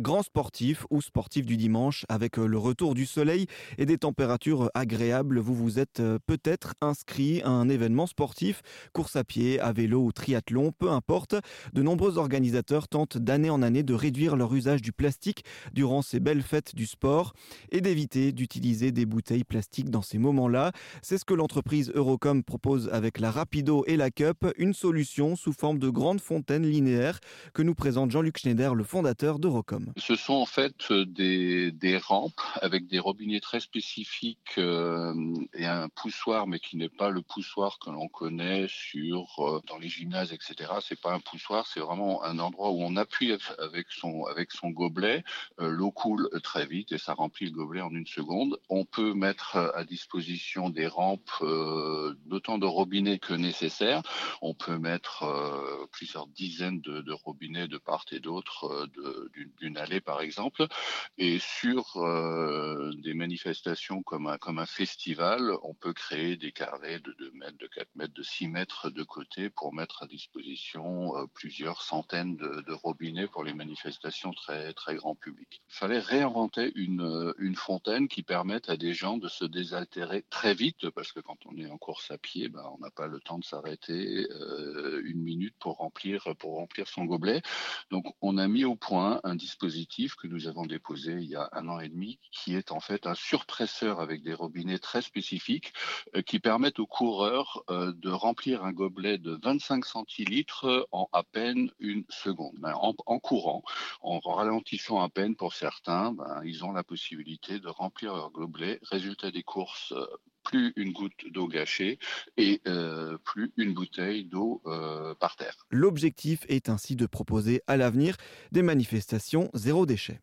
Grand sportif ou sportif du dimanche, avec euh, le retour du soleil et des températures agréables, vous vous êtes euh, peut-être inscrit à un événement sportif, course à pied, à vélo ou triathlon, peu importe. De nombreux organisateurs tentent d'année en année de réduire leur usage du plastique durant ces belles fêtes du sport et d'éviter d'utiliser des bouteilles plastiques dans ces moments-là. C'est ce que l'entreprise Eurocom propose avec la Rapido et la Cup, une solution sous forme de grande fontaine linéaire que nous présente Jean-Luc Schneider, le fondateur d'Eurocom. Ce sont en fait des, rampes avec des robinets très spécifiques euh, et un poussoir, mais qui n'est pas le poussoir que l'on connaît sur euh, dans les gymnases, etc. C'est pas un poussoir, c'est vraiment un endroit où on appuie avec son avec son gobelet. Euh, l'eau coule très vite et ça remplit le gobelet en une seconde. On peut mettre à disposition des rampes d'autant de robinets que nécessaire. On peut mettre plusieurs dizaines de, de robinets de part et d'autre d'une aller par exemple. Et sur euh, des manifestations comme un, comme un festival, on peut créer des carrés de 2 mètres, de 4 mètres, de 6 mètres de côté pour mettre à disposition euh, plusieurs centaines de, robinets pour les manifestations très, très grand public. Il fallait réinventer une, une fontaine qui permette à des gens de se désaltérer très vite parce que quand on est en course à pied, ben, on n'a pas le temps de s'arrêter euh, une minute pour remplir, pour remplir son gobelet. Donc on a mis au point un dispositif que nous avons déposé il y a un an et demi, qui est en fait un surpresseur avec des robinets très spécifiques euh, qui permettent aux coureurs euh, de remplir un gobelet de 25 centilitres en à peine une seconde. Ben, en, courant, en ralentissant à peine pour certains, ben, ils ont la possibilité de remplir leur gobelet. Résultat des courses, euh, plus une goutte d'eau gâchée et euh, plus une bouteille d'eau euh, par terre. L'objectif est ainsi de proposer à l'avenir des manifestations zéro déchet.